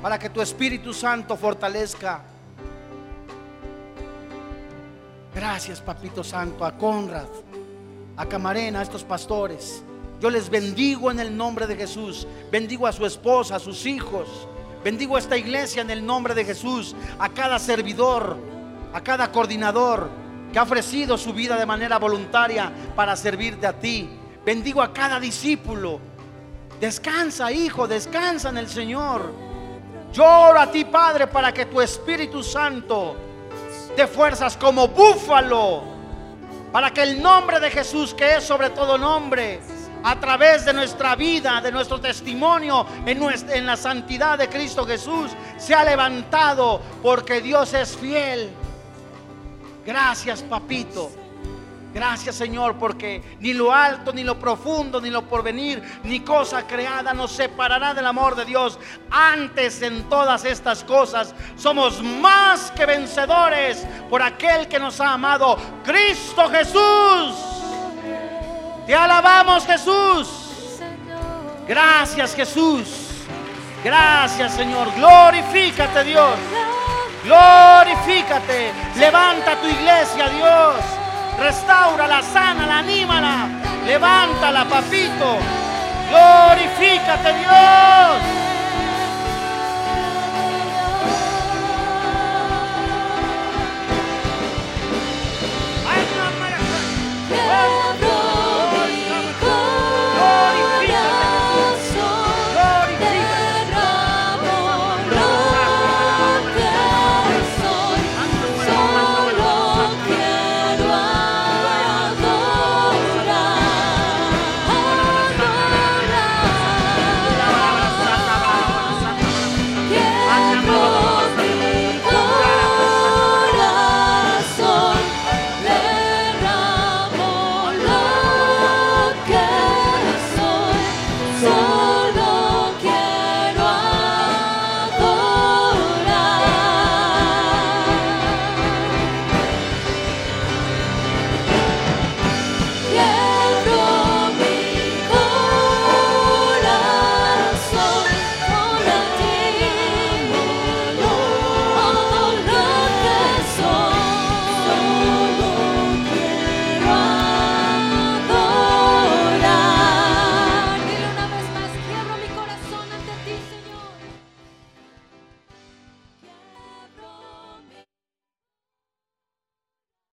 para que tu Espíritu Santo fortalezca. Gracias, Papito Santo, a Conrad, a Camarena, a estos pastores. Yo les bendigo en el nombre de Jesús. Bendigo a su esposa, a sus hijos. Bendigo a esta iglesia en el nombre de Jesús. A cada servidor, a cada coordinador que ha ofrecido su vida de manera voluntaria para servirte a ti. Bendigo a cada discípulo. Descansa, hijo, descansa en el Señor. Lloro a ti, Padre, para que tu Espíritu Santo te fuerzas como búfalo. Para que el nombre de Jesús, que es sobre todo nombre, a través de nuestra vida, de nuestro testimonio en, nuestra- en la santidad de Cristo Jesús, se ha levantado porque Dios es fiel. Gracias, papito. Gracias, Señor, porque ni lo alto, ni lo profundo, ni lo porvenir, ni cosa creada nos separará del amor de Dios. Antes en todas estas cosas somos más que vencedores por aquel que nos ha amado, Cristo Jesús. Te alabamos, Jesús. Gracias, Jesús. Gracias, Señor. Glorifícate, Dios. Glorifícate. Levanta tu iglesia, Dios. Restaurala, sánala, anímala. Levántala, papito. Glorifícate, Dios.